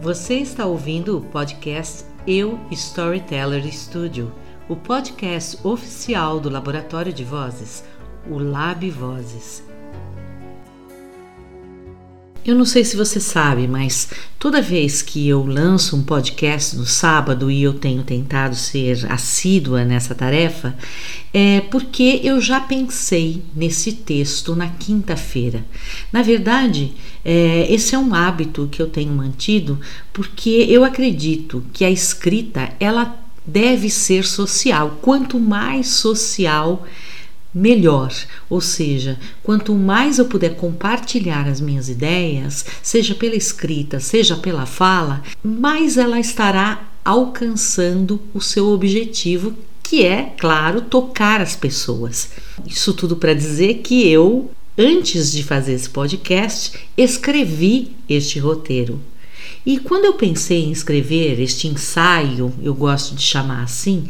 Você está ouvindo o podcast Eu Storyteller Studio, o podcast oficial do Laboratório de Vozes, o Lab Vozes. Eu não sei se você sabe, mas toda vez que eu lanço um podcast no sábado e eu tenho tentado ser assídua nessa tarefa, é porque eu já pensei nesse texto na quinta-feira. Na verdade, é, esse é um hábito que eu tenho mantido porque eu acredito que a escrita ela deve ser social. Quanto mais social, melhor. Ou seja, quanto mais eu puder compartilhar as minhas ideias, seja pela escrita, seja pela fala, mais ela estará alcançando o seu objetivo, que é, claro, tocar as pessoas. Isso tudo para dizer que eu, antes de fazer esse podcast, escrevi este roteiro. E quando eu pensei em escrever este ensaio, eu gosto de chamar assim,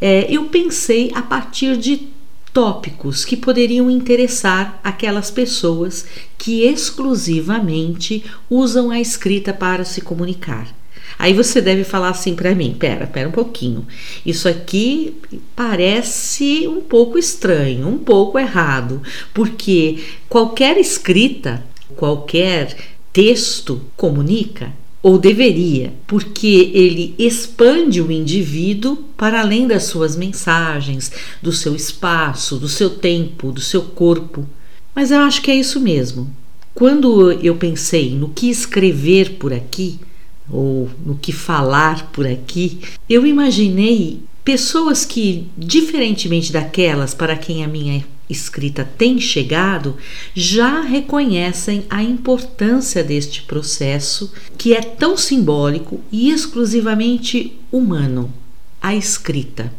é, eu pensei a partir de tópicos que poderiam interessar aquelas pessoas que exclusivamente usam a escrita para se comunicar. Aí você deve falar assim para mim: pera, pera um pouquinho. Isso aqui parece um pouco estranho, um pouco errado, porque qualquer escrita, qualquer texto comunica ou deveria, porque ele expande o indivíduo para além das suas mensagens, do seu espaço, do seu tempo, do seu corpo. Mas eu acho que é isso mesmo. Quando eu pensei no que escrever por aqui, ou no que falar por aqui, eu imaginei pessoas que, diferentemente daquelas para quem a minha escrita tem chegado já reconhecem a importância deste processo que é tão simbólico e exclusivamente humano a escrita.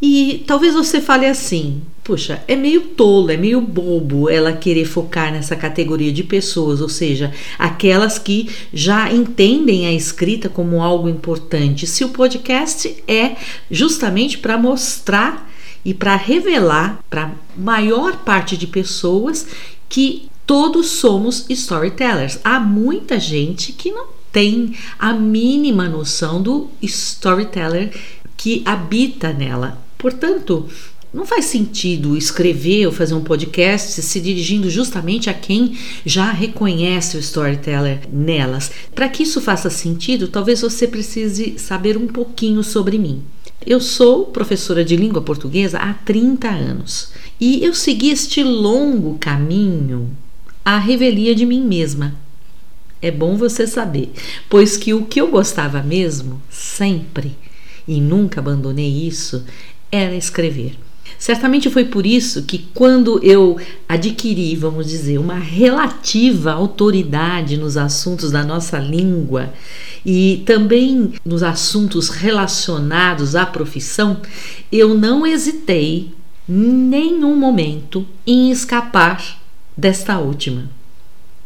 E talvez você fale assim: puxa, é meio tolo, é meio bobo ela querer focar nessa categoria de pessoas, ou seja, aquelas que já entendem a escrita como algo importante. Se o podcast é justamente para mostrar e para revelar para maior parte de pessoas que todos somos storytellers. Há muita gente que não tem a mínima noção do storyteller que habita nela. Portanto, não faz sentido escrever ou fazer um podcast se dirigindo justamente a quem já reconhece o storyteller nelas. Para que isso faça sentido, talvez você precise saber um pouquinho sobre mim. Eu sou professora de língua portuguesa há 30 anos e eu segui este longo caminho à revelia de mim mesma. É bom você saber, pois que o que eu gostava mesmo, sempre, e nunca abandonei isso, era escrever. Certamente foi por isso que, quando eu adquiri, vamos dizer, uma relativa autoridade nos assuntos da nossa língua e também nos assuntos relacionados à profissão, eu não hesitei nenhum momento em escapar desta última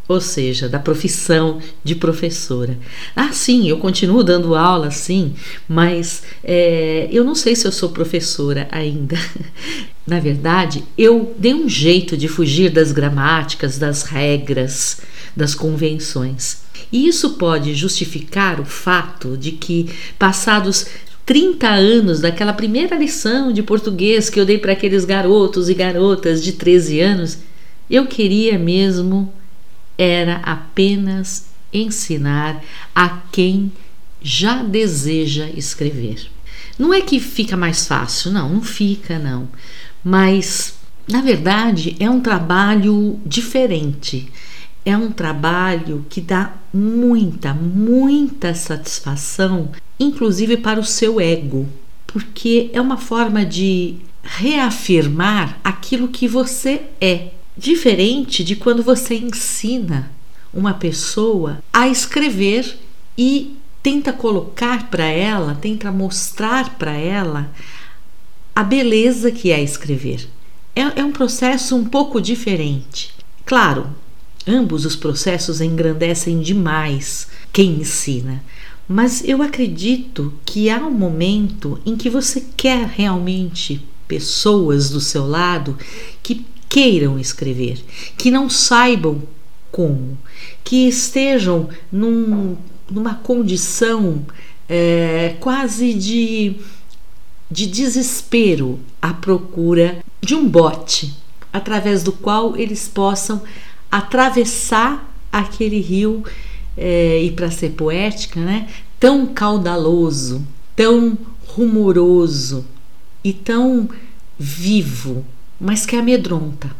ou seja, da profissão de professora. Ah, sim, eu continuo dando aula, sim, mas é, eu não sei se eu sou professora ainda. Na verdade, eu dei um jeito de fugir das gramáticas, das regras, das convenções. E isso pode justificar o fato de que, passados 30 anos daquela primeira lição de português que eu dei para aqueles garotos e garotas de 13 anos, eu queria mesmo era apenas ensinar a quem já deseja escrever. Não é que fica mais fácil, não, não fica, não. Mas, na verdade, é um trabalho diferente. É um trabalho que dá muita, muita satisfação, inclusive para o seu ego, porque é uma forma de reafirmar aquilo que você é Diferente de quando você ensina uma pessoa a escrever e tenta colocar para ela, tenta mostrar para ela a beleza que é escrever. É, é um processo um pouco diferente. Claro, ambos os processos engrandecem demais quem ensina, mas eu acredito que há um momento em que você quer realmente pessoas do seu lado que queiram escrever, que não saibam como? Que estejam num, numa condição é, quase de, de desespero à procura de um bote através do qual eles possam atravessar aquele rio é, e para ser poética, né, tão caudaloso, tão rumoroso e tão vivo, mas que amedronta.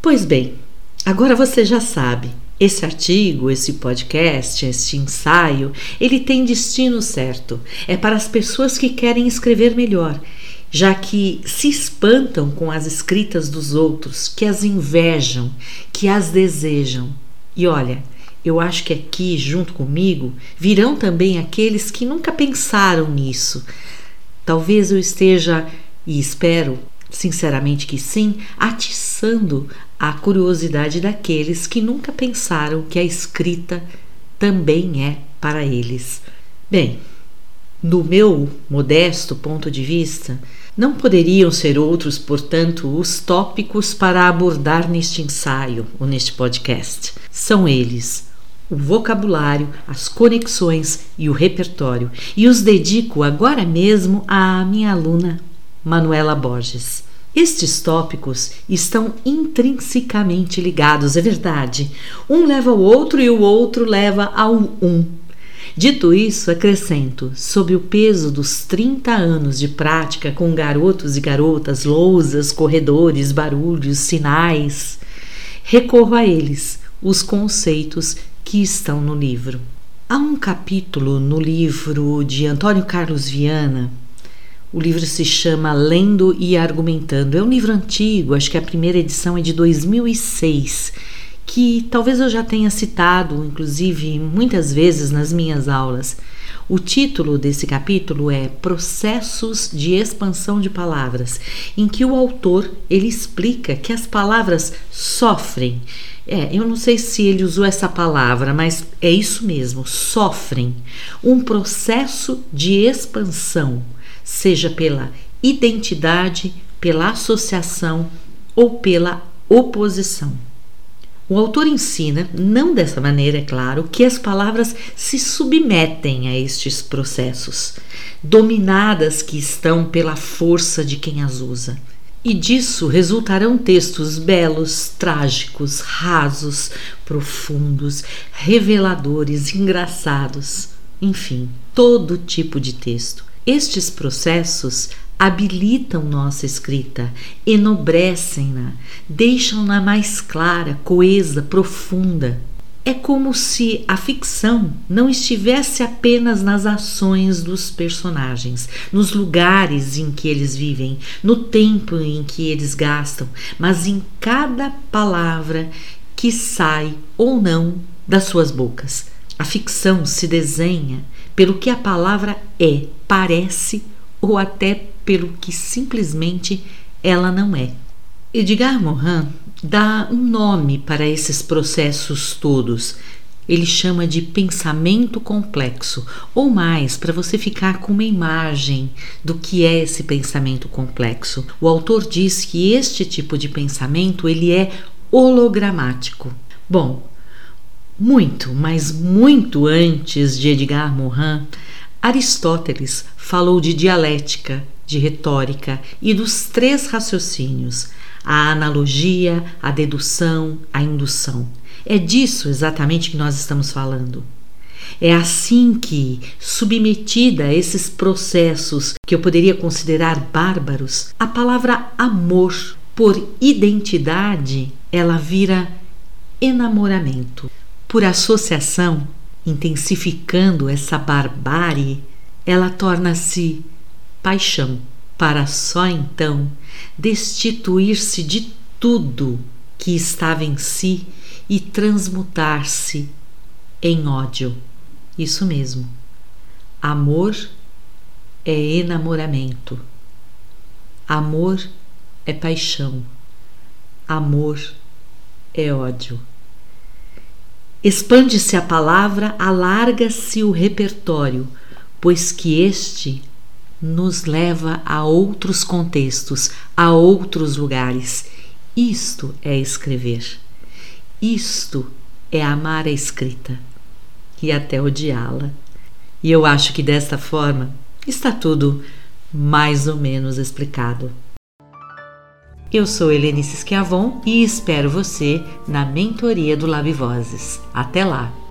Pois bem, agora você já sabe. Esse artigo, esse podcast, este ensaio, ele tem destino certo. É para as pessoas que querem escrever melhor, já que se espantam com as escritas dos outros, que as invejam, que as desejam. E olha, eu acho que aqui, junto comigo, virão também aqueles que nunca pensaram nisso. Talvez eu esteja, e espero sinceramente que sim, atiçando a curiosidade daqueles que nunca pensaram que a escrita também é para eles. Bem, no meu modesto ponto de vista, não poderiam ser outros, portanto, os tópicos para abordar neste ensaio ou neste podcast. São eles o vocabulário, as conexões e o repertório, e os dedico agora mesmo à minha aluna Manuela Borges. Estes tópicos estão intrinsecamente ligados, é verdade. Um leva ao outro e o outro leva ao um. Dito isso, acrescento, sob o peso dos 30 anos de prática com garotos e garotas, lousas, corredores, barulhos, sinais, recorro a eles, os conceitos que estão no livro. Há um capítulo no livro de Antônio Carlos Viana o livro se chama Lendo e Argumentando. É um livro antigo, acho que a primeira edição é de 2006, que talvez eu já tenha citado, inclusive, muitas vezes nas minhas aulas. O título desse capítulo é Processos de expansão de palavras, em que o autor ele explica que as palavras sofrem. É, eu não sei se ele usou essa palavra, mas é isso mesmo, sofrem um processo de expansão seja pela identidade, pela associação ou pela oposição. O autor ensina, não dessa maneira, é claro, que as palavras se submetem a estes processos, dominadas que estão pela força de quem as usa. E disso resultarão textos belos, trágicos, rasos, profundos, reveladores, engraçados, enfim, todo tipo de texto. Estes processos habilitam nossa escrita, enobrecem-na, deixam-na mais clara, coesa, profunda. É como se a ficção não estivesse apenas nas ações dos personagens, nos lugares em que eles vivem, no tempo em que eles gastam, mas em cada palavra que sai ou não das suas bocas. A ficção se desenha pelo que a palavra é, parece ou até pelo que simplesmente ela não é. Edgar Morin dá um nome para esses processos todos. Ele chama de pensamento complexo, ou mais, para você ficar com uma imagem do que é esse pensamento complexo. O autor diz que este tipo de pensamento ele é hologramático. Bom, muito, mas muito antes de Edgar Morin, Aristóteles falou de dialética, de retórica e dos três raciocínios: a analogia, a dedução, a indução. É disso exatamente que nós estamos falando. É assim que, submetida a esses processos que eu poderia considerar bárbaros, a palavra amor, por identidade, ela vira enamoramento. Por associação, intensificando essa barbárie, ela torna-se paixão, para só então destituir-se de tudo que estava em si e transmutar-se em ódio. Isso mesmo. Amor é enamoramento. Amor é paixão. Amor é ódio. Expande-se a palavra, alarga-se o repertório, pois que este nos leva a outros contextos, a outros lugares. Isto é escrever. Isto é amar a escrita e até odiá-la. E eu acho que desta forma está tudo mais ou menos explicado. Eu sou Helenice Schiavon e espero você na mentoria do Lab Vozes. Até lá!